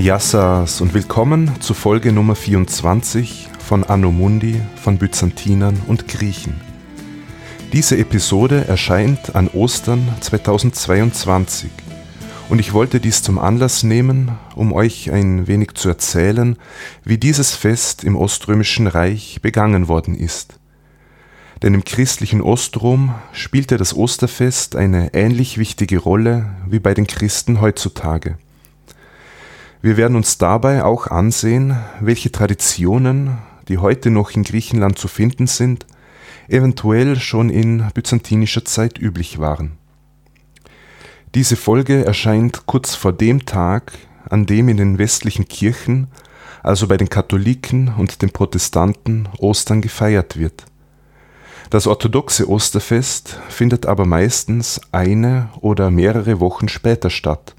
Yassas und willkommen zu Folge Nummer 24 von Anno Mundi von Byzantinern und Griechen. Diese Episode erscheint an Ostern 2022 und ich wollte dies zum Anlass nehmen, um euch ein wenig zu erzählen, wie dieses Fest im Oströmischen Reich begangen worden ist. Denn im christlichen Ostrom spielte das Osterfest eine ähnlich wichtige Rolle wie bei den Christen heutzutage. Wir werden uns dabei auch ansehen, welche Traditionen, die heute noch in Griechenland zu finden sind, eventuell schon in byzantinischer Zeit üblich waren. Diese Folge erscheint kurz vor dem Tag, an dem in den westlichen Kirchen, also bei den Katholiken und den Protestanten, Ostern gefeiert wird. Das orthodoxe Osterfest findet aber meistens eine oder mehrere Wochen später statt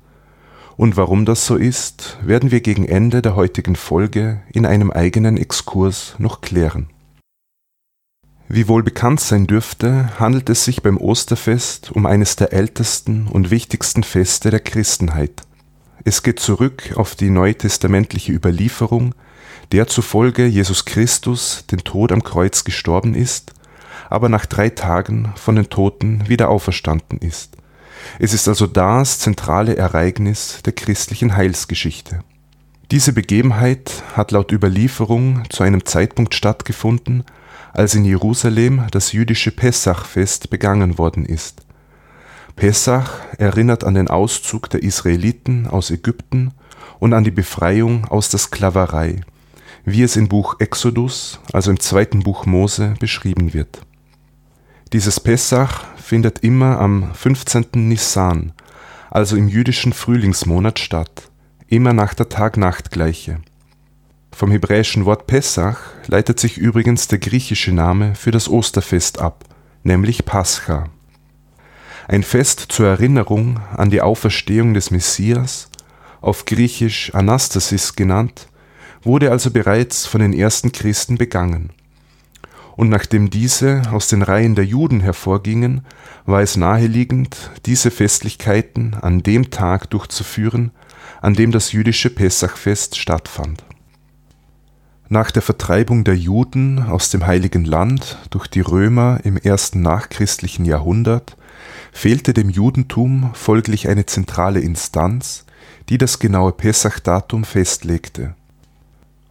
und warum das so ist, werden wir gegen Ende der heutigen Folge in einem eigenen Exkurs noch klären. Wie wohl bekannt sein dürfte, handelt es sich beim Osterfest um eines der ältesten und wichtigsten Feste der Christenheit. Es geht zurück auf die neutestamentliche Überlieferung, der zufolge Jesus Christus den Tod am Kreuz gestorben ist, aber nach drei Tagen von den Toten wieder auferstanden ist. Es ist also das zentrale Ereignis der christlichen Heilsgeschichte. Diese Begebenheit hat laut Überlieferung zu einem Zeitpunkt stattgefunden, als in Jerusalem das jüdische Pessachfest begangen worden ist. Pessach erinnert an den Auszug der Israeliten aus Ägypten und an die Befreiung aus der Sklaverei, wie es im Buch Exodus, also im zweiten Buch Mose, beschrieben wird. Dieses Pessach findet immer am 15. Nissan, also im jüdischen Frühlingsmonat statt, immer nach der Tag-Nacht-Gleiche. Vom hebräischen Wort Pessach leitet sich übrigens der griechische Name für das Osterfest ab, nämlich Pascha. Ein Fest zur Erinnerung an die Auferstehung des Messias, auf Griechisch Anastasis genannt, wurde also bereits von den ersten Christen begangen und nachdem diese aus den Reihen der Juden hervorgingen, war es naheliegend, diese Festlichkeiten an dem Tag durchzuführen, an dem das jüdische Pessachfest stattfand. Nach der Vertreibung der Juden aus dem Heiligen Land durch die Römer im ersten nachchristlichen Jahrhundert fehlte dem Judentum folglich eine zentrale Instanz, die das genaue Pessachdatum festlegte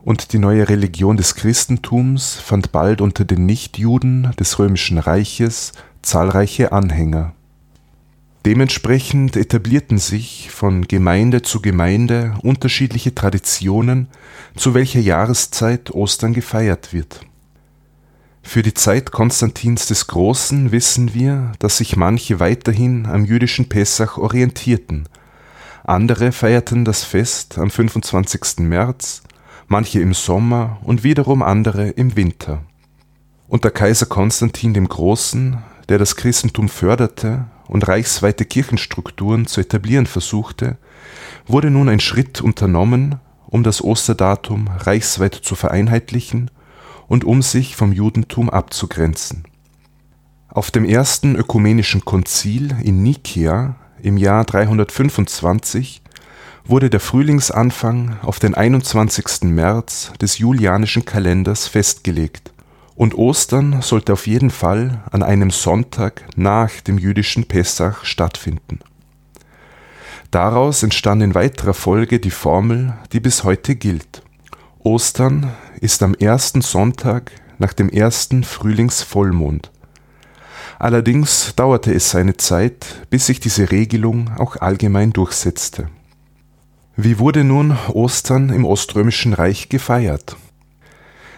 und die neue Religion des Christentums fand bald unter den Nichtjuden des römischen Reiches zahlreiche Anhänger. Dementsprechend etablierten sich von Gemeinde zu Gemeinde unterschiedliche Traditionen, zu welcher Jahreszeit Ostern gefeiert wird. Für die Zeit Konstantins des Großen wissen wir, dass sich manche weiterhin am jüdischen Pessach orientierten, andere feierten das Fest am 25. März, manche im Sommer und wiederum andere im Winter. Unter Kaiser Konstantin dem Großen, der das Christentum förderte und reichsweite Kirchenstrukturen zu etablieren versuchte, wurde nun ein Schritt unternommen, um das Osterdatum reichsweit zu vereinheitlichen und um sich vom Judentum abzugrenzen. Auf dem ersten ökumenischen Konzil in Nikia im Jahr 325 wurde der Frühlingsanfang auf den 21. März des julianischen Kalenders festgelegt, und Ostern sollte auf jeden Fall an einem Sonntag nach dem jüdischen Pessach stattfinden. Daraus entstand in weiterer Folge die Formel, die bis heute gilt. Ostern ist am ersten Sonntag nach dem ersten Frühlingsvollmond. Allerdings dauerte es seine Zeit, bis sich diese Regelung auch allgemein durchsetzte wie wurde nun Ostern im Oströmischen Reich gefeiert?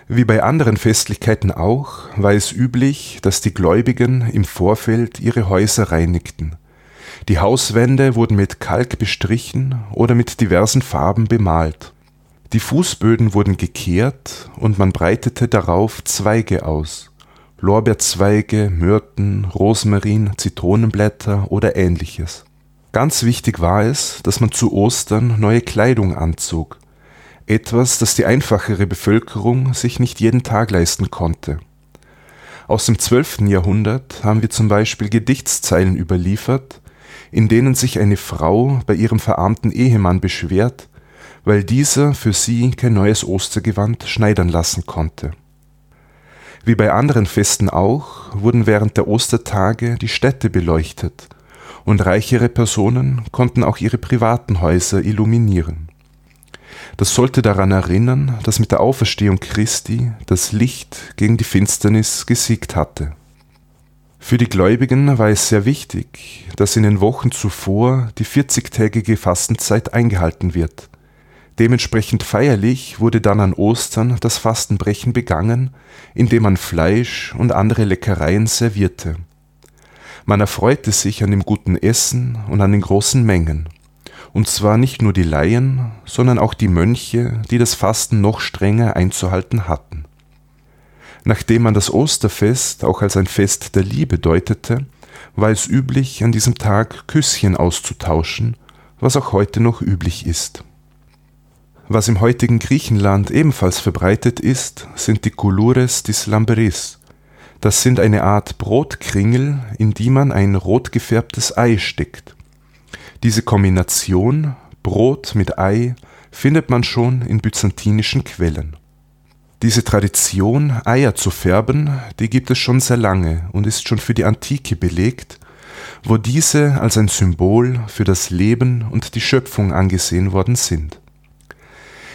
Wie bei anderen Festlichkeiten auch, war es üblich, dass die Gläubigen im Vorfeld ihre Häuser reinigten. Die Hauswände wurden mit Kalk bestrichen oder mit diversen Farben bemalt. Die Fußböden wurden gekehrt und man breitete darauf Zweige aus. Lorbeerzweige, Myrten, Rosmarin, Zitronenblätter oder ähnliches. Ganz wichtig war es, dass man zu Ostern neue Kleidung anzog, etwas, das die einfachere Bevölkerung sich nicht jeden Tag leisten konnte. Aus dem 12. Jahrhundert haben wir zum Beispiel Gedichtszeilen überliefert, in denen sich eine Frau bei ihrem verarmten Ehemann beschwert, weil dieser für sie kein neues Ostergewand schneidern lassen konnte. Wie bei anderen Festen auch, wurden während der Ostertage die Städte beleuchtet, und reichere Personen konnten auch ihre privaten Häuser illuminieren. Das sollte daran erinnern, dass mit der Auferstehung Christi das Licht gegen die Finsternis gesiegt hatte. Für die Gläubigen war es sehr wichtig, dass in den Wochen zuvor die 40-tägige Fastenzeit eingehalten wird. Dementsprechend feierlich wurde dann an Ostern das Fastenbrechen begangen, indem man Fleisch und andere Leckereien servierte. Man erfreute sich an dem guten Essen und an den großen Mengen. Und zwar nicht nur die Laien, sondern auch die Mönche, die das Fasten noch strenger einzuhalten hatten. Nachdem man das Osterfest auch als ein Fest der Liebe deutete, war es üblich, an diesem Tag Küsschen auszutauschen, was auch heute noch üblich ist. Was im heutigen Griechenland ebenfalls verbreitet ist, sind die Coulures dis Lamberis. Das sind eine Art Brotkringel, in die man ein rot gefärbtes Ei steckt. Diese Kombination Brot mit Ei findet man schon in byzantinischen Quellen. Diese Tradition, Eier zu färben, die gibt es schon sehr lange und ist schon für die Antike belegt, wo diese als ein Symbol für das Leben und die Schöpfung angesehen worden sind.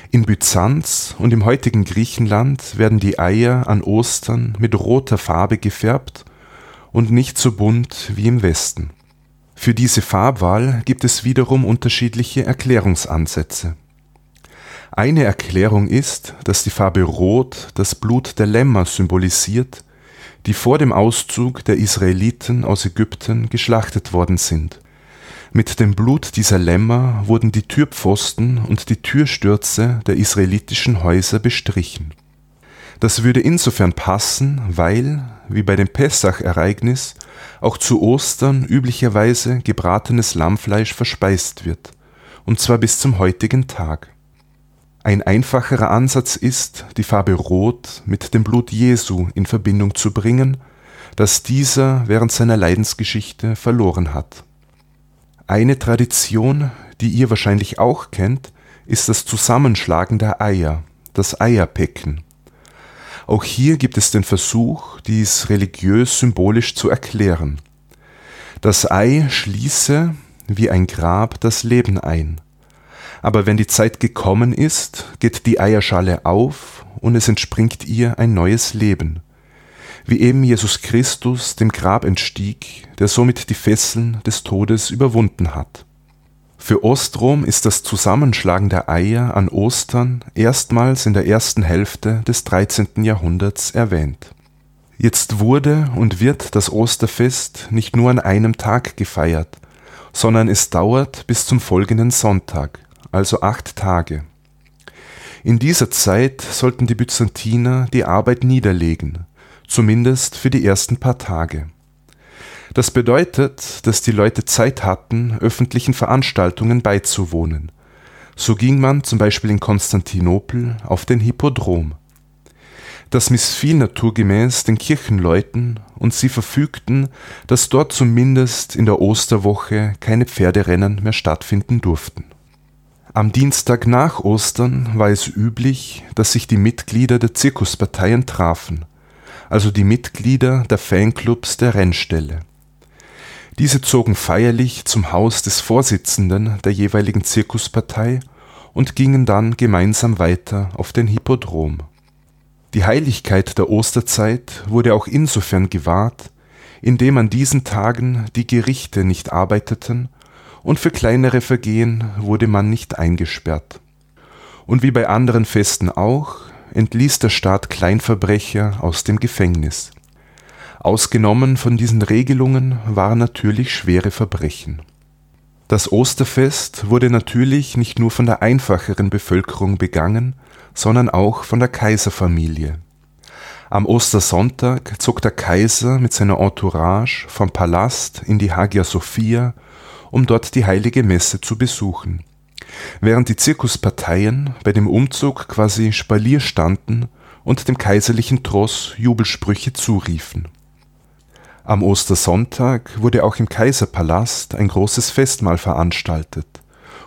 In Byzanz und im heutigen Griechenland werden die Eier an Ostern mit roter Farbe gefärbt und nicht so bunt wie im Westen. Für diese Farbwahl gibt es wiederum unterschiedliche Erklärungsansätze. Eine Erklärung ist, dass die Farbe Rot das Blut der Lämmer symbolisiert, die vor dem Auszug der Israeliten aus Ägypten geschlachtet worden sind. Mit dem Blut dieser Lämmer wurden die Türpfosten und die Türstürze der israelitischen Häuser bestrichen. Das würde insofern passen, weil, wie bei dem Pessach-Ereignis, auch zu Ostern üblicherweise gebratenes Lammfleisch verspeist wird, und zwar bis zum heutigen Tag. Ein einfacherer Ansatz ist, die Farbe Rot mit dem Blut Jesu in Verbindung zu bringen, das dieser während seiner Leidensgeschichte verloren hat. Eine Tradition, die ihr wahrscheinlich auch kennt, ist das Zusammenschlagen der Eier, das Eierpecken. Auch hier gibt es den Versuch, dies religiös symbolisch zu erklären. Das Ei schließe wie ein Grab das Leben ein aber wenn die Zeit gekommen ist, geht die Eierschale auf und es entspringt ihr ein neues Leben. Wie eben Jesus Christus dem Grab entstieg, der somit die Fesseln des Todes überwunden hat. Für Ostrom ist das Zusammenschlagen der Eier an Ostern erstmals in der ersten Hälfte des 13. Jahrhunderts erwähnt. Jetzt wurde und wird das Osterfest nicht nur an einem Tag gefeiert, sondern es dauert bis zum folgenden Sonntag, also acht Tage. In dieser Zeit sollten die Byzantiner die Arbeit niederlegen, zumindest für die ersten paar Tage. Das bedeutet, dass die Leute Zeit hatten, öffentlichen Veranstaltungen beizuwohnen. So ging man zum Beispiel in Konstantinopel auf den Hippodrom. Das missfiel naturgemäß den Kirchenleuten und sie verfügten, dass dort zumindest in der Osterwoche keine Pferderennen mehr stattfinden durften. Am Dienstag nach Ostern war es üblich, dass sich die Mitglieder der Zirkusparteien trafen, also die Mitglieder der Fanclubs der Rennstelle. Diese zogen feierlich zum Haus des Vorsitzenden der jeweiligen Zirkuspartei und gingen dann gemeinsam weiter auf den Hippodrom. Die Heiligkeit der Osterzeit wurde auch insofern gewahrt, indem an diesen Tagen die Gerichte nicht arbeiteten und für kleinere Vergehen wurde man nicht eingesperrt. Und wie bei anderen Festen auch, entließ der Staat Kleinverbrecher aus dem Gefängnis. Ausgenommen von diesen Regelungen waren natürlich schwere Verbrechen. Das Osterfest wurde natürlich nicht nur von der einfacheren Bevölkerung begangen, sondern auch von der Kaiserfamilie. Am Ostersonntag zog der Kaiser mit seiner Entourage vom Palast in die Hagia Sophia um dort die heilige Messe zu besuchen. Während die Zirkusparteien bei dem Umzug quasi Spalier standen und dem kaiserlichen Tross Jubelsprüche zuriefen. Am Ostersonntag wurde auch im Kaiserpalast ein großes Festmahl veranstaltet,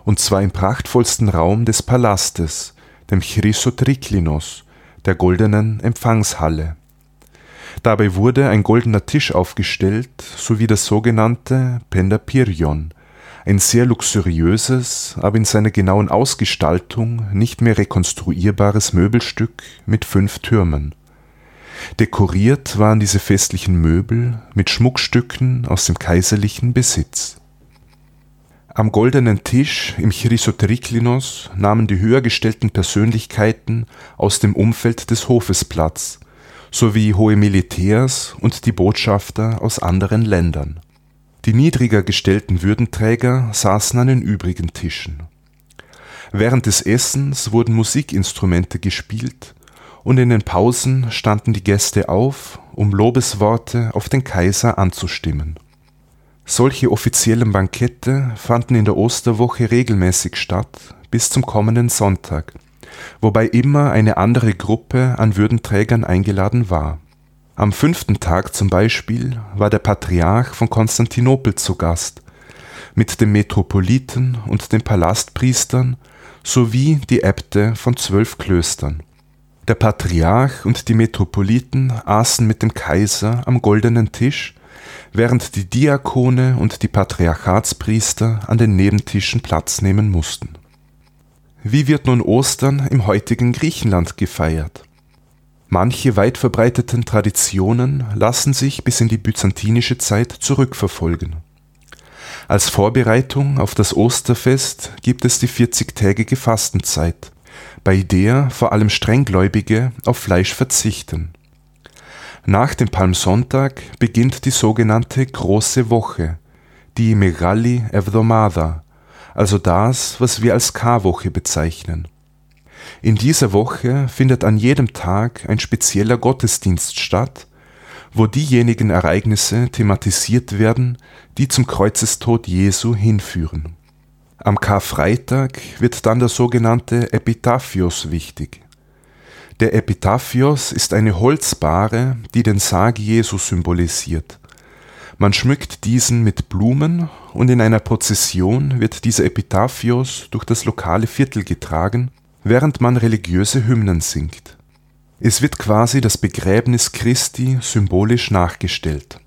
und zwar im prachtvollsten Raum des Palastes, dem Chrysotriklinos, der goldenen Empfangshalle. Dabei wurde ein goldener Tisch aufgestellt sowie das sogenannte Pendapirion, ein sehr luxuriöses, aber in seiner genauen Ausgestaltung nicht mehr rekonstruierbares Möbelstück mit fünf Türmen. Dekoriert waren diese festlichen Möbel mit Schmuckstücken aus dem kaiserlichen Besitz. Am goldenen Tisch im Chrysotriklinos nahmen die höher gestellten Persönlichkeiten aus dem Umfeld des Hofes Platz, sowie hohe Militärs und die Botschafter aus anderen Ländern. Die niedriger gestellten Würdenträger saßen an den übrigen Tischen. Während des Essens wurden Musikinstrumente gespielt und in den Pausen standen die Gäste auf, um Lobesworte auf den Kaiser anzustimmen. Solche offiziellen Bankette fanden in der Osterwoche regelmäßig statt bis zum kommenden Sonntag, wobei immer eine andere Gruppe an Würdenträgern eingeladen war. Am fünften Tag zum Beispiel war der Patriarch von Konstantinopel zu Gast, mit dem Metropoliten und den Palastpriestern sowie die Äbte von zwölf Klöstern. Der Patriarch und die Metropoliten aßen mit dem Kaiser am goldenen Tisch während die Diakone und die Patriarchatspriester an den Nebentischen Platz nehmen mussten. Wie wird nun Ostern im heutigen Griechenland gefeiert? Manche weit verbreiteten Traditionen lassen sich bis in die byzantinische Zeit zurückverfolgen. Als Vorbereitung auf das Osterfest gibt es die 40-tägige Fastenzeit, bei der vor allem Strenggläubige auf Fleisch verzichten. Nach dem Palmsonntag beginnt die sogenannte Große Woche, die Megali Evdomada, also das, was wir als Karwoche bezeichnen. In dieser Woche findet an jedem Tag ein spezieller Gottesdienst statt, wo diejenigen Ereignisse thematisiert werden, die zum Kreuzestod Jesu hinführen. Am Karfreitag wird dann der sogenannte Epitaphios wichtig. Der Epitaphios ist eine Holzbahre, die den Sarg Jesu symbolisiert. Man schmückt diesen mit Blumen und in einer Prozession wird dieser Epitaphios durch das lokale Viertel getragen, während man religiöse Hymnen singt. Es wird quasi das Begräbnis Christi symbolisch nachgestellt.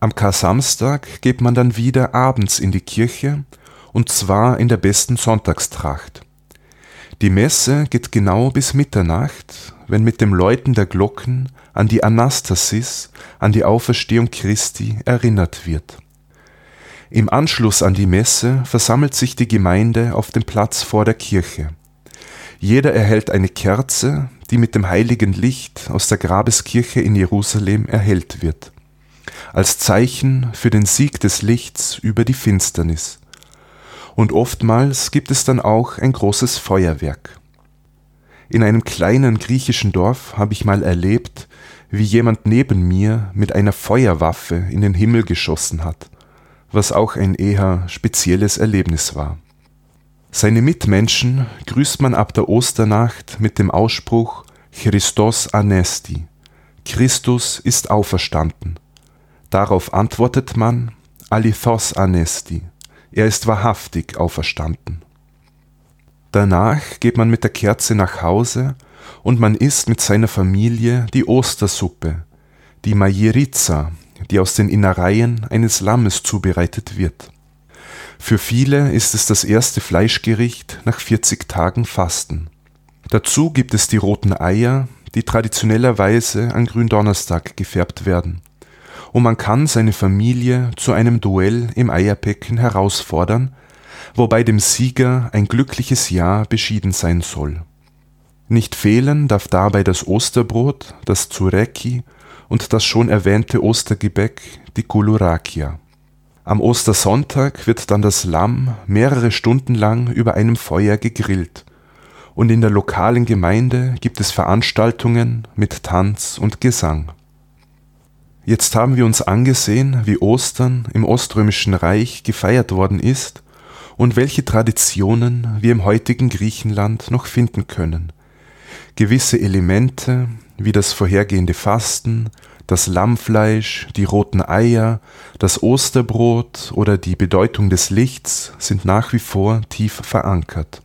Am Kar-Samstag geht man dann wieder abends in die Kirche und zwar in der besten Sonntagstracht. Die Messe geht genau bis Mitternacht, wenn mit dem Läuten der Glocken an die Anastasis, an die Auferstehung Christi erinnert wird. Im Anschluss an die Messe versammelt sich die Gemeinde auf dem Platz vor der Kirche. Jeder erhält eine Kerze, die mit dem heiligen Licht aus der Grabeskirche in Jerusalem erhellt wird, als Zeichen für den Sieg des Lichts über die Finsternis und oftmals gibt es dann auch ein großes Feuerwerk. In einem kleinen griechischen Dorf habe ich mal erlebt, wie jemand neben mir mit einer Feuerwaffe in den Himmel geschossen hat, was auch ein eher spezielles Erlebnis war. Seine Mitmenschen grüßt man ab der Osternacht mit dem Ausspruch Christos Anesti, Christus ist auferstanden. Darauf antwortet man Alithos Anesti, er ist wahrhaftig auferstanden. Danach geht man mit der Kerze nach Hause und man isst mit seiner Familie die Ostersuppe, die Majeriza, die aus den Innereien eines Lammes zubereitet wird. Für viele ist es das erste Fleischgericht nach 40 Tagen Fasten. Dazu gibt es die roten Eier, die traditionellerweise an Gründonnerstag gefärbt werden und man kann seine Familie zu einem Duell im Eierbecken herausfordern, wobei dem Sieger ein glückliches Jahr beschieden sein soll. Nicht fehlen darf dabei das Osterbrot, das Zureki und das schon erwähnte Ostergebäck, die Kulurakia. Am Ostersonntag wird dann das Lamm mehrere Stunden lang über einem Feuer gegrillt und in der lokalen Gemeinde gibt es Veranstaltungen mit Tanz und Gesang. Jetzt haben wir uns angesehen, wie Ostern im Oströmischen Reich gefeiert worden ist und welche Traditionen wir im heutigen Griechenland noch finden können. Gewisse Elemente wie das vorhergehende Fasten, das Lammfleisch, die roten Eier, das Osterbrot oder die Bedeutung des Lichts sind nach wie vor tief verankert.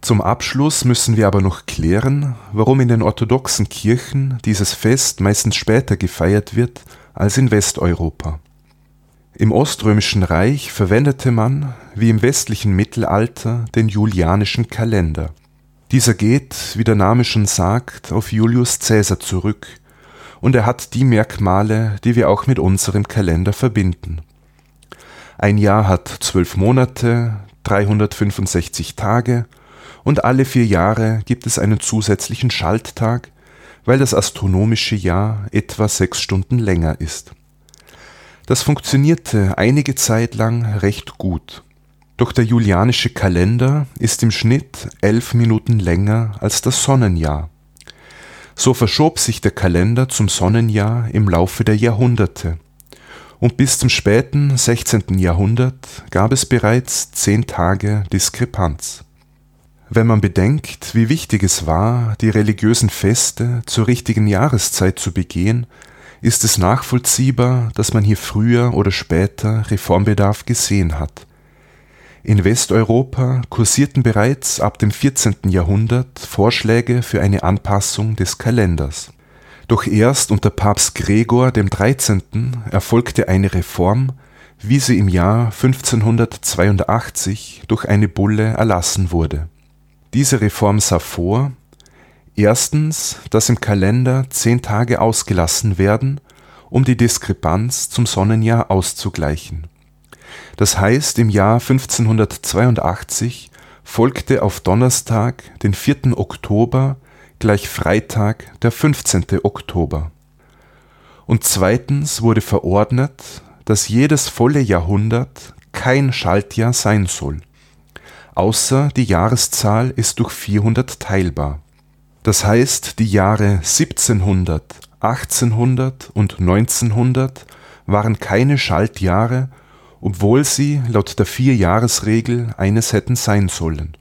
Zum Abschluss müssen wir aber noch klären, warum in den orthodoxen Kirchen dieses Fest meistens später gefeiert wird als in Westeuropa. Im Oströmischen Reich verwendete man, wie im westlichen Mittelalter, den julianischen Kalender. Dieser geht, wie der Name schon sagt, auf Julius Caesar zurück, und er hat die Merkmale, die wir auch mit unserem Kalender verbinden. Ein Jahr hat zwölf Monate, 365 Tage und alle vier Jahre gibt es einen zusätzlichen Schalttag, weil das astronomische Jahr etwa sechs Stunden länger ist. Das funktionierte einige Zeit lang recht gut. Doch der julianische Kalender ist im Schnitt elf Minuten länger als das Sonnenjahr. So verschob sich der Kalender zum Sonnenjahr im Laufe der Jahrhunderte. Und bis zum späten 16. Jahrhundert gab es bereits zehn Tage Diskrepanz. Wenn man bedenkt, wie wichtig es war, die religiösen Feste zur richtigen Jahreszeit zu begehen, ist es nachvollziehbar, dass man hier früher oder später Reformbedarf gesehen hat. In Westeuropa kursierten bereits ab dem 14. Jahrhundert Vorschläge für eine Anpassung des Kalenders. Doch erst unter Papst Gregor XIII. erfolgte eine Reform, wie sie im Jahr 1582 durch eine Bulle erlassen wurde. Diese Reform sah vor, erstens, dass im Kalender zehn Tage ausgelassen werden, um die Diskrepanz zum Sonnenjahr auszugleichen das heißt, im Jahr 1582 folgte auf Donnerstag, den 4. Oktober, gleich Freitag, der 15. Oktober. Und zweitens wurde verordnet, dass jedes volle Jahrhundert kein Schaltjahr sein soll, außer die Jahreszahl ist durch 400 teilbar. Das heißt, die Jahre 1700, 1800 und 1900 waren keine Schaltjahre obwohl sie laut der Vier-Jahres-Regel eines hätten sein sollen.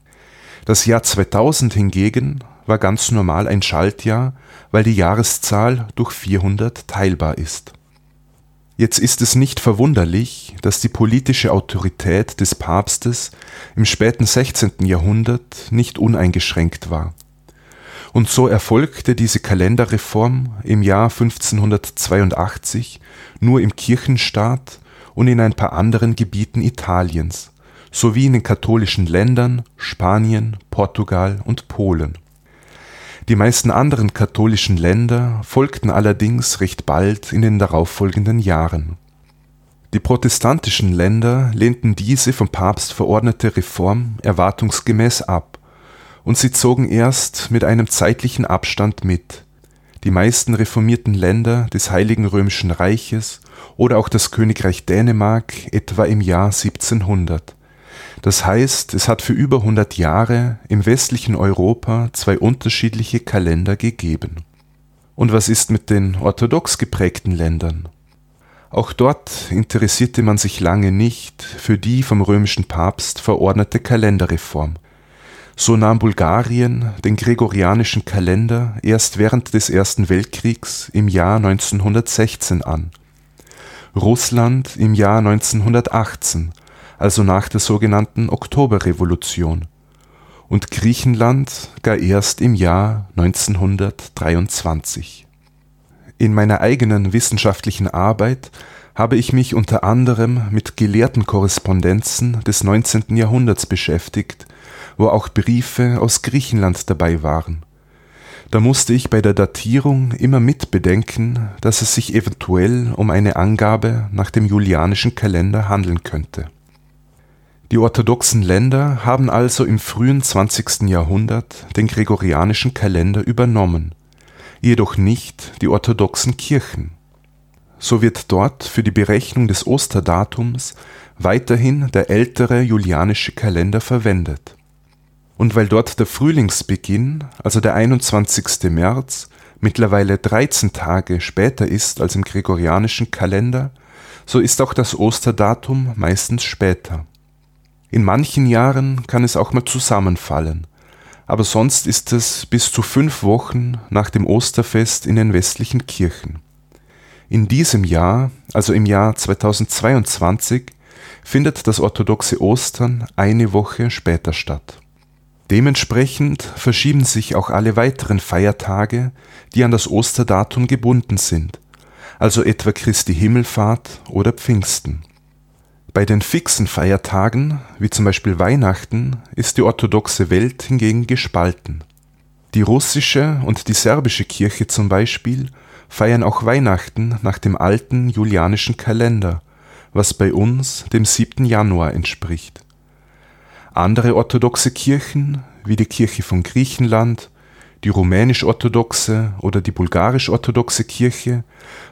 Das Jahr 2000 hingegen war ganz normal ein Schaltjahr, weil die Jahreszahl durch 400 teilbar ist. Jetzt ist es nicht verwunderlich, dass die politische Autorität des Papstes im späten 16. Jahrhundert nicht uneingeschränkt war. Und so erfolgte diese Kalenderreform im Jahr 1582 nur im Kirchenstaat und in ein paar anderen Gebieten Italiens sowie in den katholischen Ländern Spanien, Portugal und Polen. Die meisten anderen katholischen Länder folgten allerdings recht bald in den darauffolgenden Jahren. Die protestantischen Länder lehnten diese vom Papst verordnete Reform erwartungsgemäß ab, und sie zogen erst mit einem zeitlichen Abstand mit. Die meisten reformierten Länder des Heiligen Römischen Reiches oder auch das Königreich Dänemark etwa im Jahr 1700. Das heißt, es hat für über 100 Jahre im westlichen Europa zwei unterschiedliche Kalender gegeben. Und was ist mit den orthodox geprägten Ländern? Auch dort interessierte man sich lange nicht für die vom römischen Papst verordnete Kalenderreform. So nahm Bulgarien den gregorianischen Kalender erst während des Ersten Weltkriegs im Jahr 1916 an Russland im Jahr 1918, also nach der sogenannten Oktoberrevolution, und Griechenland gar erst im Jahr 1923. In meiner eigenen wissenschaftlichen Arbeit habe ich mich unter anderem mit Gelehrtenkorrespondenzen des 19. Jahrhunderts beschäftigt, wo auch Briefe aus Griechenland dabei waren da musste ich bei der Datierung immer mitbedenken, dass es sich eventuell um eine Angabe nach dem julianischen Kalender handeln könnte. Die orthodoxen Länder haben also im frühen 20. Jahrhundert den gregorianischen Kalender übernommen, jedoch nicht die orthodoxen Kirchen. So wird dort für die Berechnung des Osterdatums weiterhin der ältere julianische Kalender verwendet und weil dort der Frühlingsbeginn, also der 21. März, mittlerweile 13 Tage später ist als im gregorianischen Kalender, so ist auch das Osterdatum meistens später. In manchen Jahren kann es auch mal zusammenfallen, aber sonst ist es bis zu fünf Wochen nach dem Osterfest in den westlichen Kirchen. In diesem Jahr, also im Jahr 2022, findet das orthodoxe Ostern eine Woche später statt. Dementsprechend verschieben sich auch alle weiteren Feiertage, die an das Osterdatum gebunden sind, also etwa Christi Himmelfahrt oder Pfingsten. Bei den fixen Feiertagen, wie zum Beispiel Weihnachten, ist die orthodoxe Welt hingegen gespalten. Die russische und die serbische Kirche zum Beispiel feiern auch Weihnachten nach dem alten julianischen Kalender, was bei uns dem 7. Januar entspricht. Andere orthodoxe Kirchen, wie die Kirche von Griechenland, die rumänisch-orthodoxe oder die bulgarisch-orthodoxe Kirche,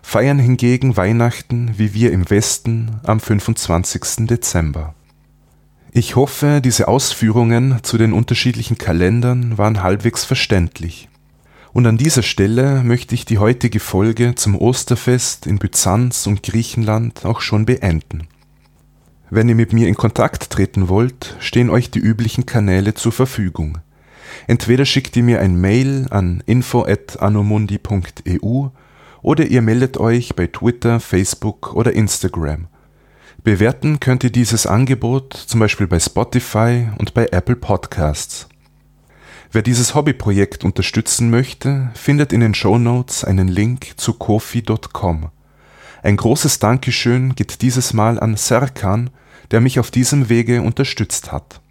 feiern hingegen Weihnachten wie wir im Westen am 25. Dezember. Ich hoffe, diese Ausführungen zu den unterschiedlichen Kalendern waren halbwegs verständlich. Und an dieser Stelle möchte ich die heutige Folge zum Osterfest in Byzanz und Griechenland auch schon beenden. Wenn ihr mit mir in Kontakt treten wollt, stehen euch die üblichen Kanäle zur Verfügung. Entweder schickt ihr mir ein Mail an info@anomundi.eu oder ihr meldet euch bei Twitter, Facebook oder Instagram. Bewerten könnt ihr dieses Angebot zum Beispiel bei Spotify und bei Apple Podcasts. Wer dieses Hobbyprojekt unterstützen möchte, findet in den Show Notes einen Link zu kofi.com. Ein großes Dankeschön geht dieses Mal an Serkan, der mich auf diesem Wege unterstützt hat.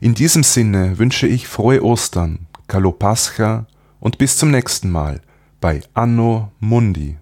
In diesem Sinne wünsche ich frohe Ostern, Kalo Pascha und bis zum nächsten Mal bei Anno Mundi.